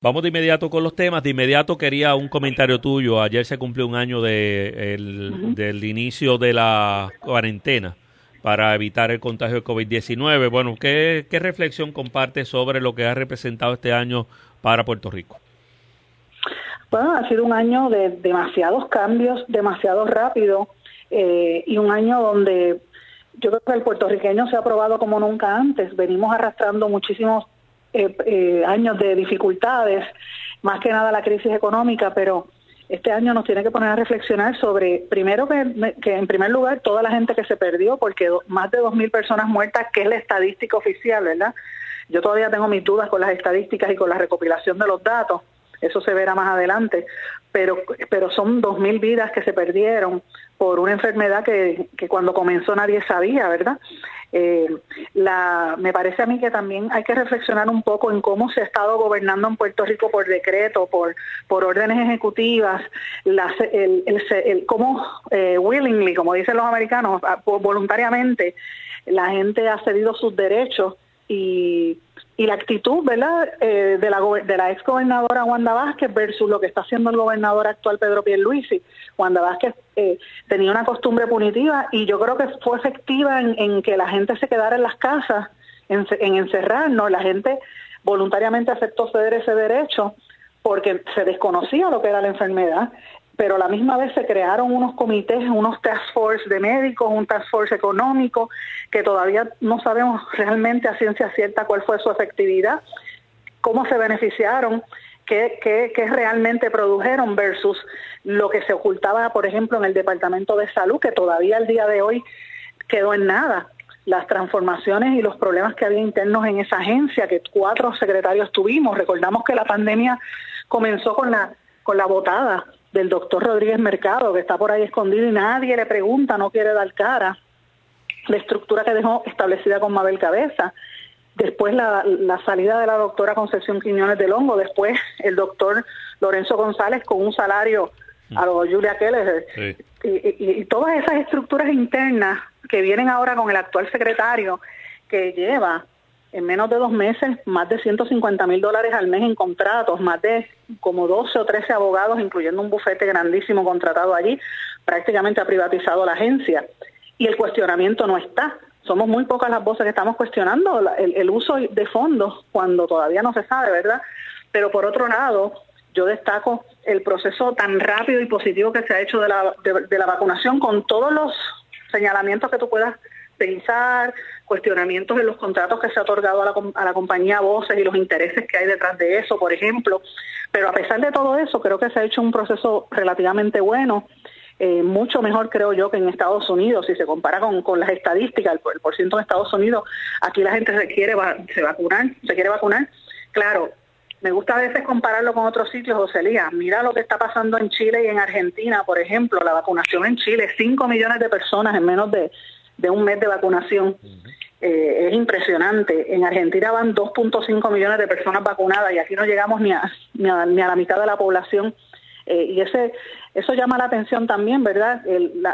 Vamos de inmediato con los temas. De inmediato quería un comentario tuyo. Ayer se cumplió un año de, del inicio de la cuarentena para evitar el contagio de COVID-19. Bueno, ¿qué, ¿qué reflexión comparte sobre lo que ha representado este año para Puerto Rico? Bueno, ha sido un año de demasiados cambios, demasiado rápido eh, y un año donde yo creo que el puertorriqueño se ha probado como nunca antes. Venimos arrastrando muchísimos eh, eh, años de dificultades, más que nada la crisis económica, pero este año nos tiene que poner a reflexionar sobre, primero que, en primer lugar, toda la gente que se perdió, porque más de 2.000 personas muertas, que es la estadística oficial, ¿verdad? Yo todavía tengo mis dudas con las estadísticas y con la recopilación de los datos, eso se verá más adelante, pero, pero son 2.000 vidas que se perdieron por una enfermedad que, que cuando comenzó nadie sabía, ¿verdad? Eh, la, me parece a mí que también hay que reflexionar un poco en cómo se ha estado gobernando en Puerto Rico por decreto, por, por órdenes ejecutivas, las, el, el, cómo eh, willingly, como dicen los americanos, voluntariamente la gente ha cedido sus derechos y y la actitud ¿verdad? Eh, de, la, de la ex gobernadora Wanda Vázquez versus lo que está haciendo el gobernador actual Pedro Pierluisi. Wanda Vázquez eh, tenía una costumbre punitiva y yo creo que fue efectiva en, que la gente se quedara en las casas, en, en encerrarnos. La gente voluntariamente aceptó ceder ese derecho porque se desconocía lo que era la enfermedad pero a la misma vez se crearon unos comités, unos task force de médicos, un task force económico, que todavía no sabemos realmente a ciencia cierta cuál fue su efectividad, cómo se beneficiaron, qué, qué, qué realmente produjeron versus lo que se ocultaba, por ejemplo, en el Departamento de Salud, que todavía al día de hoy quedó en nada las transformaciones y los problemas que había internos en esa agencia, que cuatro secretarios tuvimos. Recordamos que la pandemia comenzó con la, con la votada del doctor Rodríguez Mercado, que está por ahí escondido y nadie le pregunta, no quiere dar cara, la estructura que dejó establecida con Mabel Cabeza, después la, salida de la doctora Concepción Quiñones del Hongo, después el doctor Lorenzo González con un salario a lo Julia Keller, y, y todas esas estructuras internas que vienen ahora con el actual secretario, que lleva en menos de dos meses más de 150 mil dólares al mes en contratos, más de como 12 o 13 abogados, incluyendo un bufete grandísimo contratado allí, prácticamente ha privatizado la agencia. Y el cuestionamiento no está. Somos muy pocas las voces que estamos cuestionando el, uso de fondos cuando todavía no se sabe, ¿verdad? Pero por otro lado, yo destaco el proceso tan rápido y positivo que se ha hecho de la, de la vacunación con todos los señalamientos que tú puedas pensar, cuestionamientos en los contratos que se ha otorgado a la, a la compañía Voces y los intereses que hay detrás de eso, por ejemplo. Pero a pesar de todo eso, creo que se ha hecho un proceso relativamente bueno. Eh, mucho mejor creo yo que en Estados Unidos, si se compara con, con las estadísticas, el, el por ciento en Estados Unidos, aquí la gente se quiere se vacunar, se quiere vacunar. Claro, me gusta a veces compararlo con otros sitios, José Lía. Mira lo que está pasando en Chile y en Argentina, por ejemplo, la vacunación en Chile, 5 millones de personas en menos de, de un mes de vacunación. Eh, es impresionante. En Argentina van 2.5 millones de personas vacunadas y aquí no llegamos ni a, ni a, la mitad de la población. Eh, y ese eso llama la atención también, ¿verdad?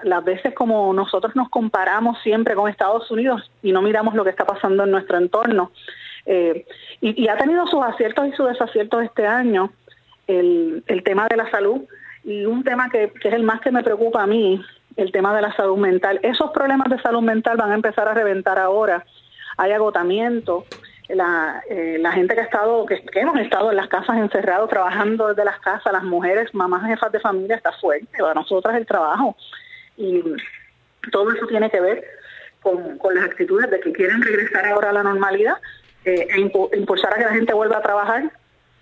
las veces como nosotros nos comparamos siempre con Estados Unidos y no miramos lo que está pasando en nuestro entorno. Eh, y, ha tenido sus aciertos y sus desaciertos este año el, el tema de la salud y un tema que, que es el más que me preocupa a mí el tema de la salud mental. Esos problemas de salud mental van a empezar a reventar ahora. Hay agotamiento. La, eh, gente que ha estado, que, hemos estado en las casas encerrados, trabajando desde las casas, las mujeres, mamás, jefas de familia, está fuerte. Para nosotras el trabajo. Y todo eso tiene que ver con, con las actitudes de que quieren regresar ahora a la normalidad eh, e impulsar a que la gente vuelva a trabajar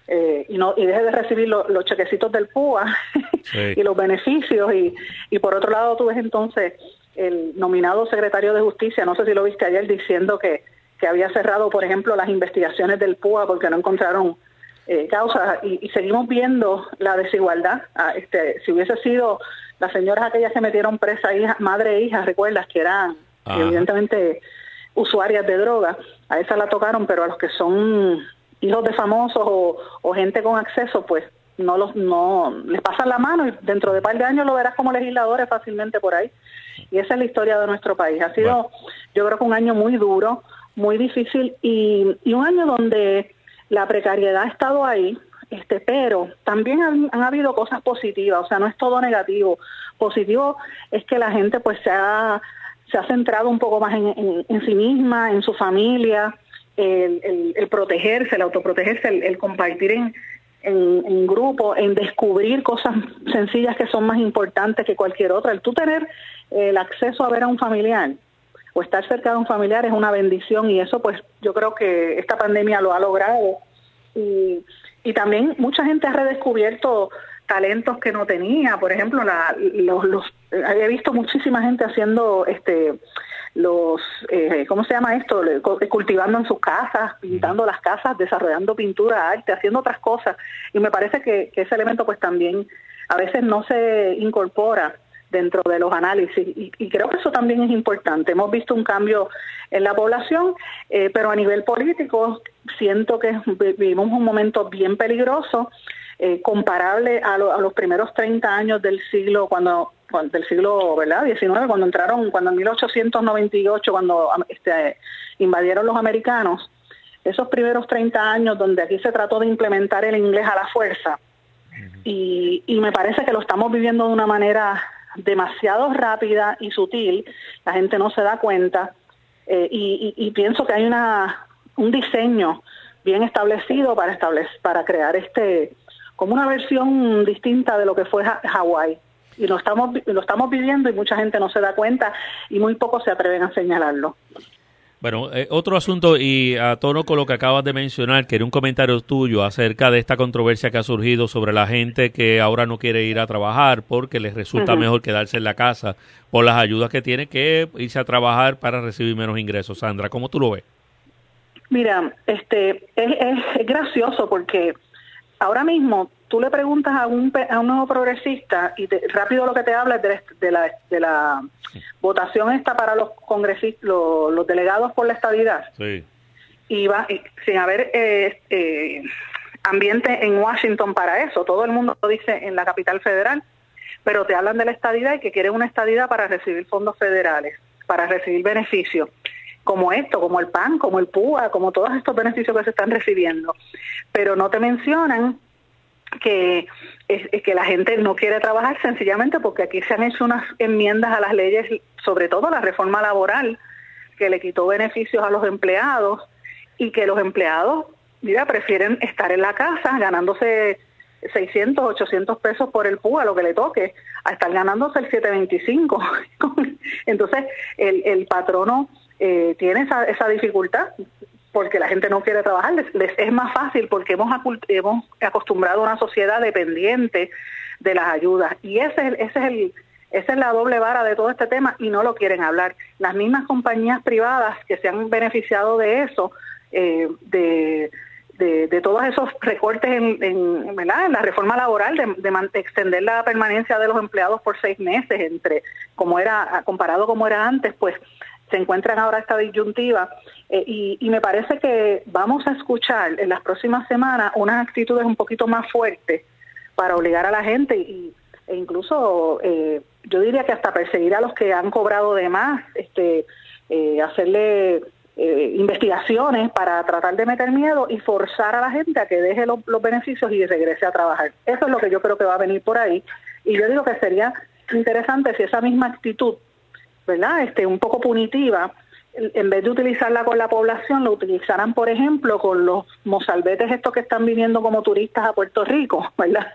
eh, y no y deje de recibir los chequecitos del PUA y los beneficios. Y, y por otro lado tú ves entonces el nominado secretario de justicia no sé si lo viste ayer diciendo que, que había cerrado por ejemplo las investigaciones del PUA porque no encontraron eh, causas. Y, seguimos viendo la desigualdad. Ah, este si hubiese sido las señoras aquellas que metieron presa hija, madre e hija recuerdas que eran evidentemente usuarias de droga. A esa la tocaron pero a los que son hijos de famosos o, gente con acceso, pues no los no les pasan la mano y dentro de un par de años lo verás como legisladores fácilmente por ahí. Y esa es la historia de nuestro país. Ha sido, yo creo que un año muy duro, muy difícil y, y un año donde la precariedad ha estado ahí. este, pero también han, habido cosas positivas, o sea, no es todo negativo. Positivo es que la gente pues se ha, se ha centrado un poco más en, en, sí misma, en su familia, el, el, protegerse, el autoprotegerse, el, compartir en, en, grupo, en descubrir cosas sencillas que son más importantes que cualquier otra. El tú tener el acceso a ver a un familiar o estar cerca de un familiar es una bendición y eso pues yo creo que esta pandemia lo ha logrado y, y también mucha gente ha redescubierto talentos que no tenía, por ejemplo, la, los, los he visto muchísima gente haciendo este los eh, ¿cómo se llama esto? cultivando en sus casas, pintando las casas, desarrollando pintura, arte, haciendo otras cosas y me parece que, que ese elemento pues también a veces no se incorpora dentro de los análisis y, creo que eso también es importante. Hemos visto un cambio en la población, eh, pero a nivel político siento que vivimos un momento bien peligroso, eh, comparable a, los primeros 30 años del siglo cuando del siglo ¿verdad? 19 cuando entraron cuando en 1898 cuando este, invadieron los americanos esos primeros 30 años donde aquí se trató de implementar el inglés a la fuerza. Y, y me parece que lo estamos viviendo de una manera demasiado rápida y sutil, la gente no se da cuenta. Eh, y, pienso que hay una un diseño bien establecido para establecer, para crear este como una versión distinta de lo que fue Hawái y lo estamos lo estamos viviendo y mucha gente no se da cuenta y muy pocos se atreven a señalarlo. Bueno, eh, otro asunto y a tono con lo que acabas de mencionar, que era un comentario tuyo acerca de esta controversia que ha surgido sobre la gente que ahora no quiere ir a trabajar porque les resulta mejor quedarse en la casa por las ayudas que tiene que irse a trabajar para recibir menos ingresos. Sandra, ¿cómo tú lo ves? Mira, este es gracioso porque ahora mismo tú le preguntas a un, a un nuevo progresista y rápido lo que te habla es de, la, de la votación esta para los congresistas, los, delegados por la estabilidad. Sí. Y va, sin haber eh, eh, ambiente en Washington para eso, todo el mundo lo dice en la capital federal, pero te hablan de la estadidad y que quieren una estadidad para recibir fondos federales, para recibir beneficios como esto, como el PAN, como el PUA, como todos estos beneficios que se están recibiendo. Pero no te mencionan que, es, que la gente no quiere trabajar sencillamente porque aquí se han hecho unas enmiendas a las leyes, sobre todo la reforma laboral, que le quitó beneficios a los empleados y que los empleados, mira, prefieren estar en la casa ganándose 600, 800 pesos por el PUA, lo que le toque, a estar ganándose el 725. Entonces, el, el patrono eh, tiene esa, esa dificultad porque la gente no quiere trabajar, les, es más fácil porque hemos, acostumbrado a una sociedad dependiente de las ayudas. Y ese es, ese es el, esa es la doble vara de todo este tema y no lo quieren hablar. Las mismas compañías privadas que se han beneficiado de eso, eh, de, todos esos recortes en la reforma laboral, de, de, extender la permanencia de los empleados por seis meses, entre como era comparado como era antes, pues se encuentran ahora esta disyuntiva eh, y, me parece que vamos a escuchar en las próximas semanas unas actitudes un poquito más fuertes para obligar a la gente y, e incluso eh, yo diría que hasta perseguir a los que han cobrado de más, este, eh, hacerle investigaciones para tratar de meter miedo y forzar a la gente a que deje los beneficios y regrese a trabajar. Eso es lo que yo creo que va a venir por ahí. Y yo digo que sería interesante si esa misma actitud ¿verdad? Este, un poco punitiva, en vez de utilizarla con la población, lo utilizarán, por ejemplo, con los mozalbetes estos que están viniendo como turistas a Puerto Rico, ¿verdad?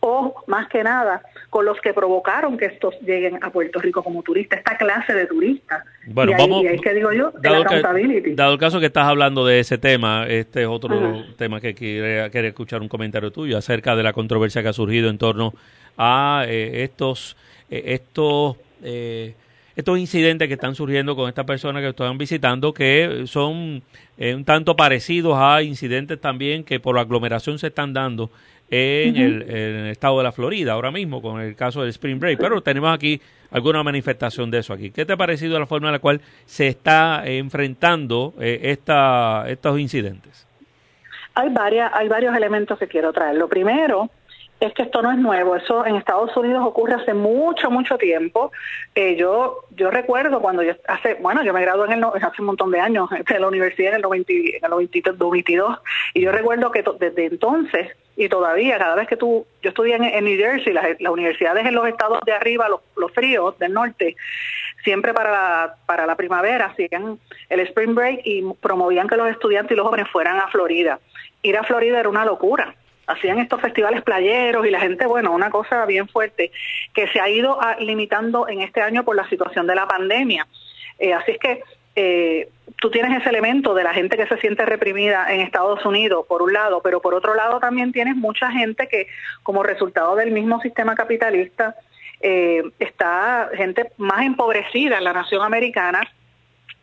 O, más que nada, con los que provocaron que estos lleguen a Puerto Rico como turistas, esta clase de turistas. Bueno, vamos, que digo yo, dado, que, dado el caso que estás hablando de ese tema, este es otro tema que quiere, escuchar un comentario tuyo acerca de la controversia que ha surgido en torno a eh, estos, eh, estos eh, estos incidentes que están surgiendo con estas personas que están visitando, que son eh, un tanto parecidos a incidentes también que por aglomeración se están dando en, el, estado de la Florida ahora mismo con el caso del Spring Break. Pero tenemos aquí alguna manifestación de eso aquí. ¿Qué te ha parecido la forma en la cual se está enfrentando eh, esta, estos incidentes? Hay, varias, hay varios elementos que quiero traer. Lo primero es que esto no es nuevo, eso en Estados Unidos ocurre hace mucho, mucho tiempo. Eh, yo yo recuerdo cuando yo hace, bueno, yo me gradué en el, hace un montón de años de la universidad en el, 90, en el 92 y yo recuerdo que desde entonces y todavía cada vez que tú, yo estudié en, New Jersey, las, universidades en los estados de arriba, los, los fríos del norte, siempre para la, para la primavera hacían el spring break y promovían que los estudiantes y los jóvenes fueran a Florida. Ir a Florida era una locura. Hacían estos festivales playeros y la gente, bueno, una cosa bien fuerte que se ha ido limitando en este año por la situación de la pandemia. Eh, así es que eh, tú tienes ese elemento de la gente que se siente reprimida en Estados Unidos, por un lado, pero por otro lado también tienes mucha gente que, como resultado del mismo sistema capitalista, eh, está gente más empobrecida en la nación americana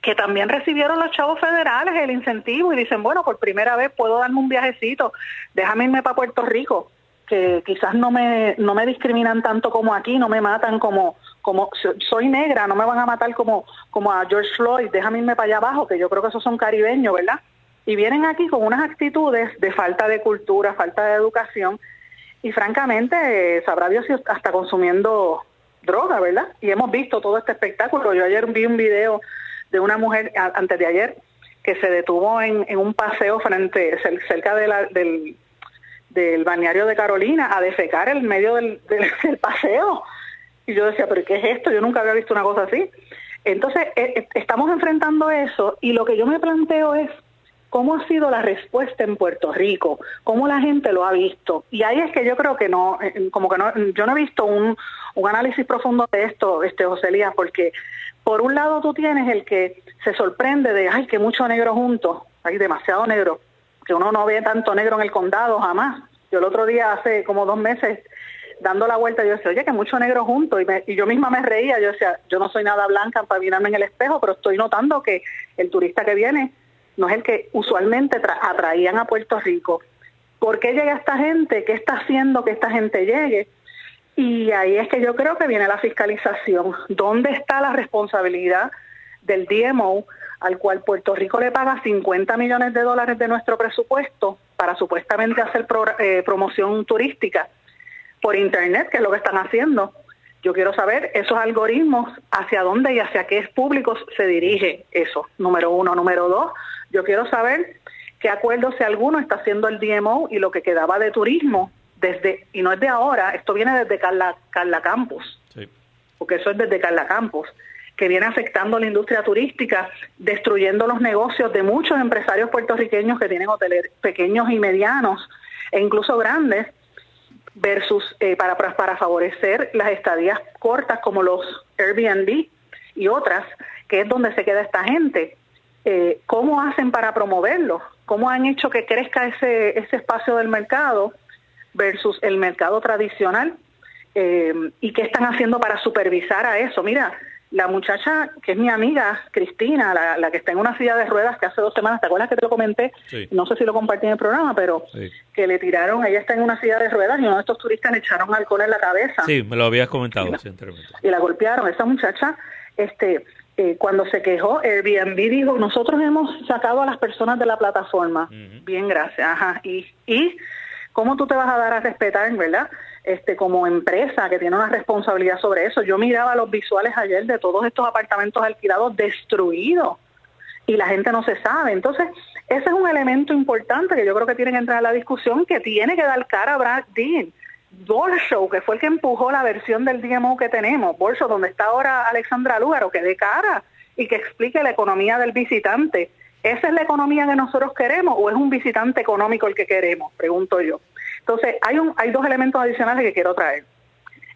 que también recibieron los chavos federales el incentivo y dicen, bueno, por primera vez puedo darme un viajecito, déjame irme para Puerto Rico, que quizás no me, no me discriminan tanto como aquí, no me matan como, como soy negra, no me van a matar como, como a George Floyd, déjame irme para allá abajo, que yo creo que esos son caribeños, ¿verdad? Y vienen aquí con unas actitudes de falta de cultura, falta de educación, y francamente, sabrá Dios si hasta consumiendo droga, ¿verdad? Y hemos visto todo este espectáculo. Yo ayer vi un video de una mujer, antes de ayer, que se detuvo en, un paseo frente, cerca de la, del, del balneario de Carolina a defecar en medio del, del paseo. Y yo decía, pero ¿qué es esto? Yo nunca había visto una cosa así. Entonces, eh, eh, estamos enfrentando eso y lo que yo me planteo es cómo ha sido la respuesta en Puerto Rico, cómo la gente lo ha visto. Y ahí es que yo creo que no, eh, como que no, yo no he visto un, un análisis profundo de esto, este José Elías, porque por un lado tú tienes el que se sorprende de, ay, que mucho negro juntos, hay demasiado negro, que uno no ve tanto negro en el condado jamás. Yo el otro día, hace como dos meses, dando la vuelta, yo decía, oye, que mucho negro junto. Y, y yo misma me reía, yo decía, yo no soy nada blanca para mirarme en el espejo, pero estoy notando que el turista que viene no es el que usualmente atraían a Puerto Rico. ¿Por qué llega esta gente? ¿Qué está haciendo que esta gente llegue? Y ahí es que yo creo que viene la fiscalización. ¿Dónde está la responsabilidad del DMO al cual Puerto Rico le paga 50 millones de dólares de nuestro presupuesto para supuestamente hacer eh, promoción turística? por Internet, que es lo que están haciendo. Yo quiero saber esos algoritmos, hacia dónde y hacia qué públicos se dirige eso, número uno. Número dos, yo quiero saber qué acuerdo, si alguno, está haciendo el DMO y lo que quedaba de turismo desde, y no es de ahora, esto viene desde Carla, Carla Campus, porque eso es desde Carla Campus, que viene afectando la industria turística, destruyendo los negocios de muchos empresarios puertorriqueños que tienen hoteles pequeños y medianos, e incluso grandes, versus eh, para, para favorecer las estadías cortas como los Airbnb y otras, que es donde se queda esta gente. Eh, ¿Cómo hacen para promoverlo? ¿Cómo han hecho que crezca ese, ese espacio del mercado versus el mercado tradicional? Eh, ¿Y qué están haciendo para supervisar a eso? Mira, la muchacha que es mi amiga, Cristina, la, que está en una silla de ruedas que hace dos semanas, ¿te acuerdas que te lo comenté? No sé si lo compartí en el programa, pero que le tiraron, ella está en una silla de ruedas y uno de estos turistas le echaron alcohol en la cabeza. Sí, me lo habías comentado. Y la, y la golpearon. Esa muchacha, este, eh, cuando se quejó, Airbnb dijo, nosotros hemos sacado a las personas de la plataforma. Bien, gracias. Ajá. Y, y, ¿cómo tú te vas a dar a respetar, verdad? este, como empresa que tiene una responsabilidad sobre eso. Yo miraba los visuales ayer de todos estos apartamentos alquilados destruidos y la gente no se sabe. Entonces, ese es un elemento importante que yo creo que tiene que entrar a la discusión, que tiene que dar cara a Brad Dean. Borshow, que fue el que empujó la versión del DMO que tenemos, Borshow, donde está ahora Alexandra Lúgaro, que dé cara y que explique la economía del visitante. ¿Esa es la economía que nosotros queremos o es un visitante económico el que queremos? Pregunto yo. Entonces, hay, un, hay dos elementos adicionales que quiero traer.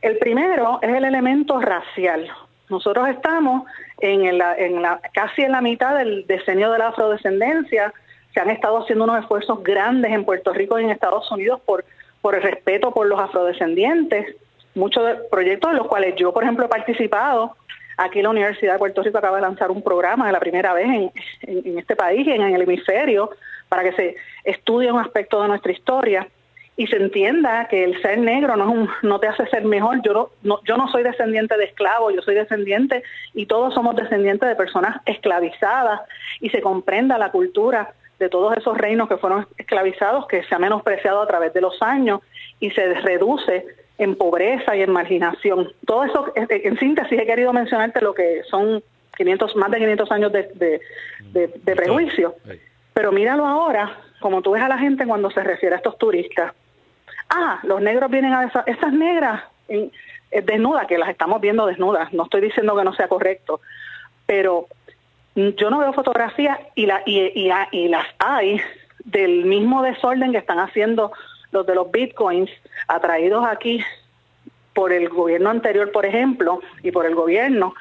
El primero es el elemento racial. Nosotros estamos en la, en la, casi en la mitad del decenio de la afrodescendencia. Se han estado haciendo unos esfuerzos grandes en Puerto Rico y en Estados Unidos por, por el respeto por los afrodescendientes. Muchos proyectos en los cuales yo, por ejemplo, he participado. Aquí la Universidad de Puerto Rico acaba de lanzar un programa de la primera vez en, en este país, en el hemisferio, para que se estudie un aspecto de nuestra historia y se entienda que el ser negro no, es un, no te hace ser mejor. Yo no, yo no soy descendiente de esclavos, yo soy descendiente y todos somos descendientes de personas esclavizadas y se comprenda la cultura de todos esos reinos que fueron esclavizados, que se ha menospreciado a través de los años y se reduce en pobreza y en marginación. Todo eso, en síntesis, he querido mencionarte lo que son 500, más de 500 años de, prejuicio. Pero míralo ahora, como tú ves a la gente cuando se refiere a estos turistas ah, los negros vienen a esa, esas negras en, eh, desnudas, que las estamos viendo desnudas, no estoy diciendo que no sea correcto, pero yo no veo fotografías y, la, y, y, y las hay del mismo desorden que están haciendo los de los bitcoins atraídos aquí por el gobierno anterior, por ejemplo, y por el gobierno,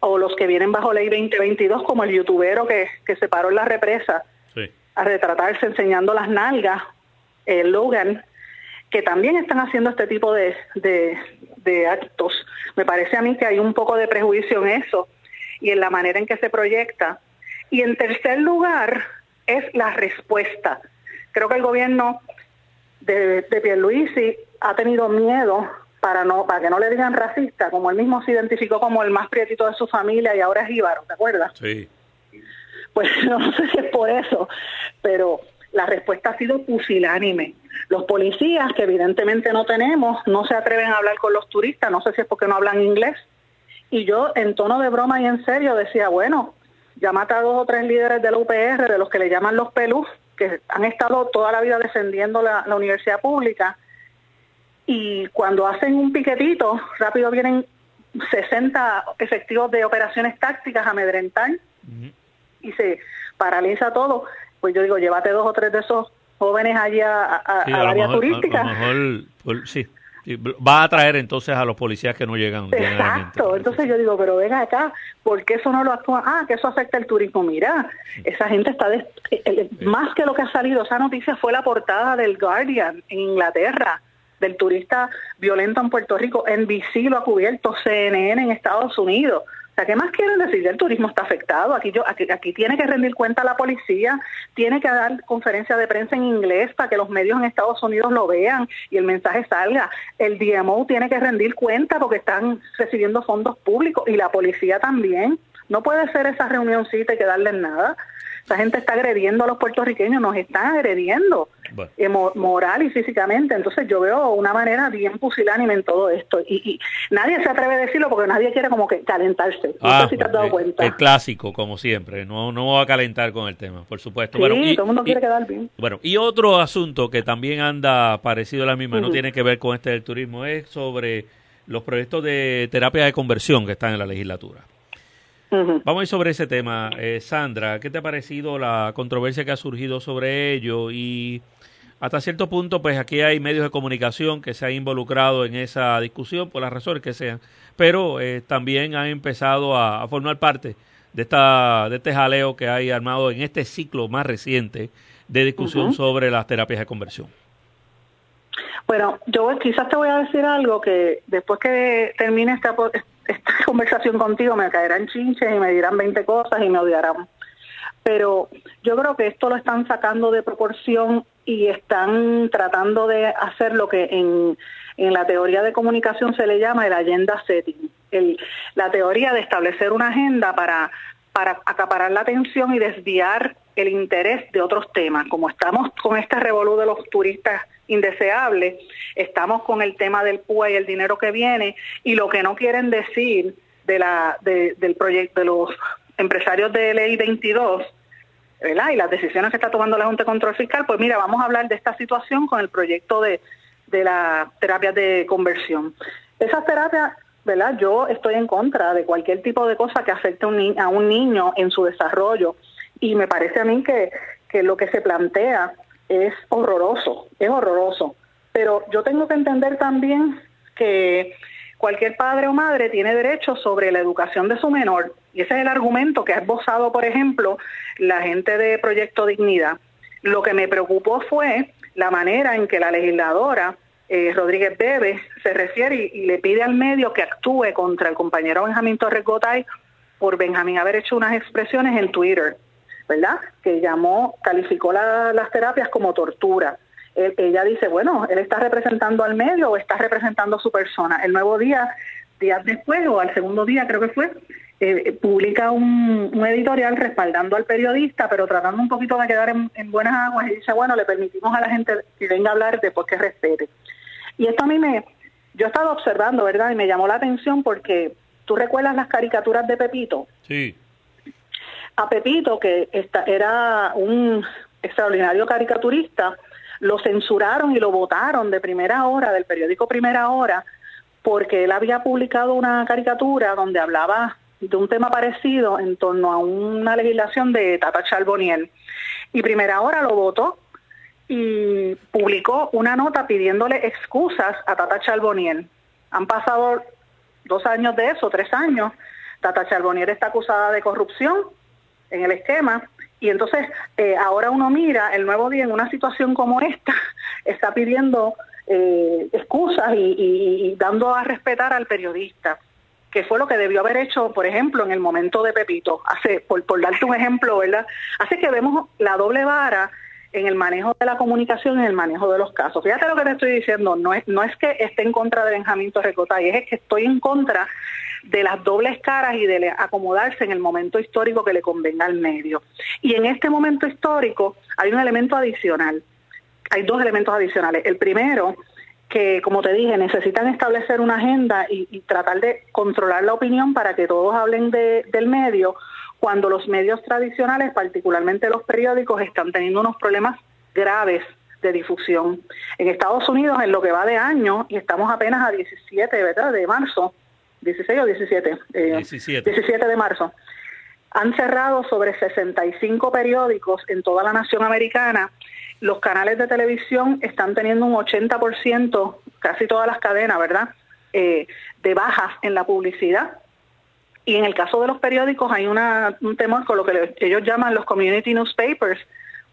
o los que vienen bajo ley 2022, como el youtubero que, que se paró en la represa a retratarse enseñando las nalgas, el Logan, que también están haciendo este tipo de, de, actos. Me parece a mí que hay un poco de prejuicio en eso y en la manera en que se proyecta. Y en tercer lugar es la respuesta. Creo que el gobierno de, de Pierluisi ha tenido miedo para no para que no le digan racista, como él mismo se identificó como el más prietito de su familia y ahora es íbaro, ¿te acuerdas? Sí. Pues no sé si es por eso, pero la respuesta ha sido pusilánime. Los policías, que evidentemente no tenemos, no se atreven a hablar con los turistas, no sé si es porque no hablan inglés. Y yo, en tono de broma y en serio, decía, bueno, ya mata a dos o tres líderes de la UPR, de los que le llaman los pelús, que han estado toda la vida defendiendo la, universidad pública, y cuando hacen un piquetito, rápido vienen 60 efectivos de operaciones tácticas a amedrentar y se paraliza todo. Pues yo digo, llévate dos o tres de esos jóvenes allá a, la área turística. A, lo mejor, sí, va a atraer entonces a los policías que no llegan. Exacto, entonces yo digo, pero venga acá, ¿por qué eso no lo actúa? Ah, que eso afecta el turismo. Mira, esa gente está, eh, eh, más que lo que ha salido, esa noticia fue la portada del Guardian en Inglaterra, del turista violento en Puerto Rico, NBC lo ha cubierto, CNN en Estados Unidos. ¿Qué más quieren decir? El turismo está afectado. Aquí, yo, aquí, aquí tiene que rendir cuenta la policía, tiene que dar conferencia de prensa en inglés para que los medios en Estados Unidos lo vean y el mensaje salga. El DMO tiene que rendir cuenta porque están recibiendo fondos públicos y la policía también. No puede ser esa reunioncita y que darles nada. Esa gente está agrediendo a los puertorriqueños, nos están agrediendo eh, moral y físicamente. Entonces yo veo una manera bien pusilánime en todo esto. Y, nadie se atreve a decirlo porque nadie quiere como que calentarse. No ah, sé si te has dado pues, cuenta. Es clásico, como siempre. No, no voy a calentar con el tema, por supuesto. Sí, bueno, todo el mundo quiere quedar bien. Bueno, y otro asunto que también anda parecido a la misma, no tiene que ver con este del turismo, es sobre los proyectos de terapia de conversión que están en la legislatura. Vamos a ir sobre ese tema. Eh, Sandra, ¿qué te ha parecido la controversia que ha surgido sobre ello? Y hasta cierto punto, pues aquí hay medios de comunicación que se han involucrado en esa discusión por las razones que sean, pero eh, también han empezado a, formar parte de, esta, de este jaleo que hay armado en este ciclo más reciente de discusión sobre las terapias de conversión. Bueno, yo quizás te voy a decir algo que después que termine esta, esta conversación contigo me caerán chinches y me dirán 20 cosas y me odiarán. Pero yo creo que esto lo están sacando de proporción y están tratando de hacer lo que en, en la teoría de comunicación se le llama el agenda setting, la teoría de establecer una agenda para, para acaparar la atención y desviar el interés de otros temas. Como estamos con este revolú de los turistas indeseables, estamos con el tema del PUA y el dinero que viene y lo que no quieren decir de la, del proyecto de los empresarios de ley 22, ¿verdad? Y las decisiones que está tomando la Junta de Control Fiscal, pues mira, vamos a hablar de esta situación con el proyecto de, de la terapia de conversión. Esas terapias, ¿verdad? Yo estoy en contra de cualquier tipo de cosa que afecte a un, a un niño en su desarrollo y me parece a mí que, que lo que se plantea es horroroso, es horroroso. Pero yo tengo que entender también que cualquier padre o madre tiene derecho sobre la educación de su menor. Y ese es el argumento que ha esbozado, por ejemplo, la gente de Proyecto Dignidad. Lo que me preocupó fue la manera en que la legisladora eh, Rodríguez Bebe se refiere y, le pide al medio que actúe contra el compañero Benjamín Torres Gotay por Benjamín haber hecho unas expresiones en Twitter. ¿verdad? Que llamó, calificó las terapias como tortura. ella dice, bueno, él está representando al medio o está representando a su persona. El nuevo día, días después o al segundo día creo que fue, eh, publica un, editorial respaldando al periodista, pero tratando un poquito de quedar en, buenas aguas y dice, bueno, le permitimos a la gente que venga a hablar después que respete. Y esto a mí me, yo he estado observando, ¿verdad? Y me llamó la atención porque tú recuerdas las caricaturas de Pepito. Sí a Pepito, que era un extraordinario caricaturista, lo censuraron y lo votaron de primera hora, del periódico Primera Hora, porque él había publicado una caricatura donde hablaba de un tema parecido en torno a una legislación de Tata Charboniel. Y Primera Hora lo votó y publicó una nota pidiéndole excusas a Tata Charboniel. Han pasado dos años de eso, tres años. Tata Charboniel está acusada de corrupción en el esquema y entonces eh, ahora uno mira el nuevo día en una situación como esta, está pidiendo eh, excusas y, dando a respetar al periodista, que fue lo que debió haber hecho, por ejemplo, en el momento de Pepito. Hace, por, por darte un ejemplo, ¿verdad? Hace que vemos la doble vara en el manejo de la comunicación en el manejo de los casos. Fíjate lo que te estoy diciendo, no es, no es que esté en contra de Benjamín Torrecotay, es que estoy en contra de las dobles caras y de acomodarse en el momento histórico que le convenga al medio. Y en este momento histórico hay un elemento adicional, hay dos elementos adicionales. El primero, que como te dije, necesitan establecer una agenda y, tratar de controlar la opinión para que todos hablen del medio, cuando los medios tradicionales, particularmente los periódicos, están teniendo unos problemas graves de difusión. En Estados Unidos, en lo que va de año, y estamos apenas a 17 ¿verdad? de marzo, 16 o 17, 17. 17 de marzo, han cerrado sobre 65 periódicos en toda la nación americana. Los canales de televisión están teniendo un 80%, casi todas las cadenas, ¿verdad?, eh, de bajas en la publicidad. Y en el caso de los periódicos hay una, un temor con lo que ellos llaman los community newspapers,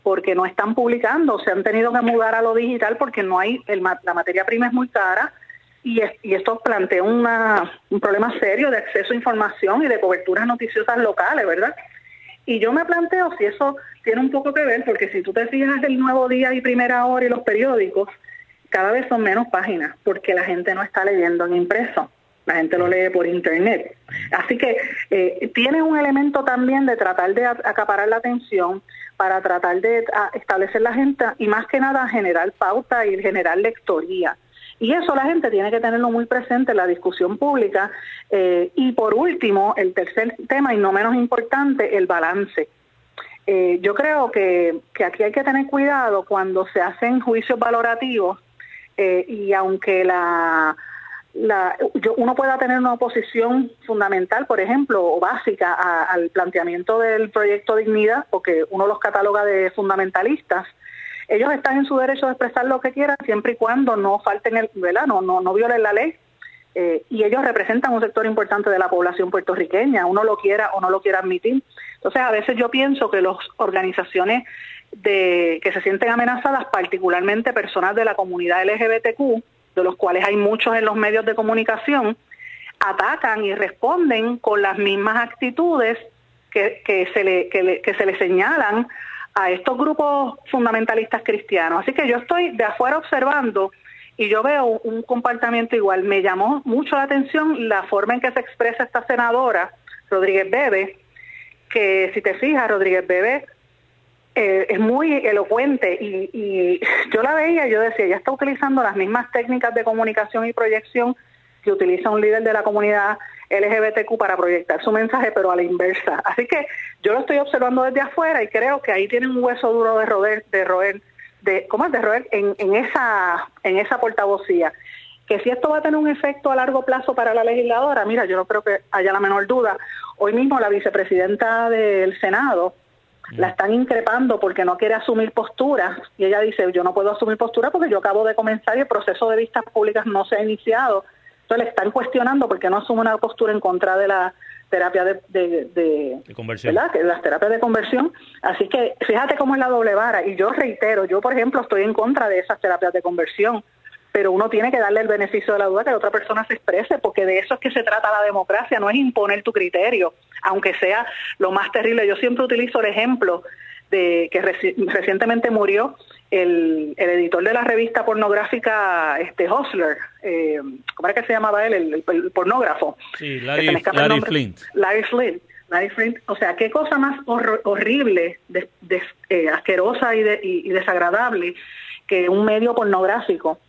porque no están publicando, se han tenido que mudar a lo digital porque no hay, el, la materia prima es muy cara y, y esto plantea un problema serio de acceso a información y de coberturas noticiosas locales, ¿verdad? Y yo me planteo si eso tiene un poco que ver, porque si tú te fijas el Nuevo Día y Primera Hora y los periódicos, cada vez son menos páginas, porque la gente no está leyendo en impreso, la gente lo lee por internet. Así que eh, tiene un elemento también de tratar de acaparar la atención para tratar de establecer la gente y más que nada generar pauta y generar lectoría. Y eso la gente tiene que tenerlo muy presente en la discusión pública. Eh, y por último, el tercer tema, y no menos importante, el balance. Eh, yo creo que, aquí hay que tener cuidado cuando se hacen juicios valorativos y aunque la, la uno pueda tener una oposición fundamental, por ejemplo, o básica al planteamiento del proyecto Dignidad, porque uno los cataloga de fundamentalistas, ellos están en su derecho de expresar lo que quieran siempre y cuando no falten el. No, no, no violen la ley. Eh, y ellos representan un sector importante de la población puertorriqueña, uno lo quiera o no lo quiera admitir. Entonces, a veces yo pienso que las organizaciones de, que se sienten amenazadas, particularmente personas de la comunidad LGBTQ, de los cuales hay muchos en los medios de comunicación, atacan y responden con las mismas actitudes que, que se, le, que, se le señalan a estos grupos fundamentalistas cristianos. Así que yo estoy de afuera observando y yo veo un comportamiento igual. Me llamó mucho la atención la forma en que se expresa esta senadora, Rodríguez Bebe, que si te fijas, Rodríguez Bebe eh, es muy elocuente y, y yo la veía yo decía, ella está utilizando las mismas técnicas de comunicación y proyección que utiliza un líder de la comunidad LGBTQ para proyectar su mensaje, pero a la inversa. Así que yo lo estoy observando desde afuera y creo que ahí tiene un hueso duro de roer, de roer, de, ¿cómo es? De roer en, en esa, en esa portavocía. Que si esto va a tener un efecto a largo plazo para la legisladora, mira, yo no creo que haya la menor duda. Hoy mismo la vicepresidenta del Senado la están increpando porque no quiere asumir postura y ella dice, yo no puedo asumir postura porque yo acabo de comenzar y el proceso de vistas públicas no se ha iniciado entonces le están cuestionando porque no asume una postura en contra de la terapia de, de, conversión. ¿verdad? las terapias de conversión. Así que fíjate cómo es la doble vara. Y yo reitero, yo por ejemplo estoy en contra de esas terapias de conversión, pero uno tiene que darle el beneficio de la duda que la otra persona se exprese, porque de eso es que se trata la democracia, no es imponer tu criterio, aunque sea lo más terrible. Yo siempre utilizo el ejemplo de que recientemente murió el, editor de la revista pornográfica este Hostler, eh, ¿cómo era que se llamaba él? El, pornógrafo. Sí, Larry, Flint. Larry Flint. Larry Flint. O sea, qué cosa más horrible, eh, asquerosa y, y, desagradable que un medio pornográfico,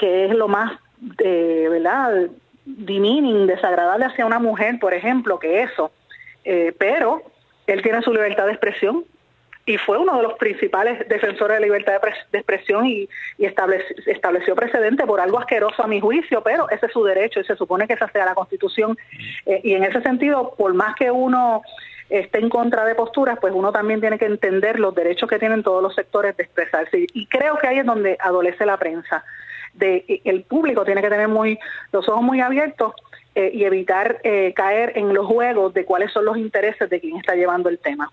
que es lo más, eh, ¿verdad? Demeaning, desagradable hacia una mujer, por ejemplo, que eso. Eh, pero él tiene su libertad de expresión y fue uno de los principales defensores de libertad de, expresión y, estableció, precedente por algo asqueroso a mi juicio, pero ese es su derecho y se supone que esa sea la constitución. Eh, y en ese sentido, por más que uno esté en contra de posturas, pues uno también tiene que entender los derechos que tienen todos los sectores de expresarse. Y creo que ahí es donde adolece la prensa. De, el público tiene que tener muy los ojos muy abiertos eh, y evitar eh, caer en los juegos de cuáles son los intereses de quien está llevando el tema.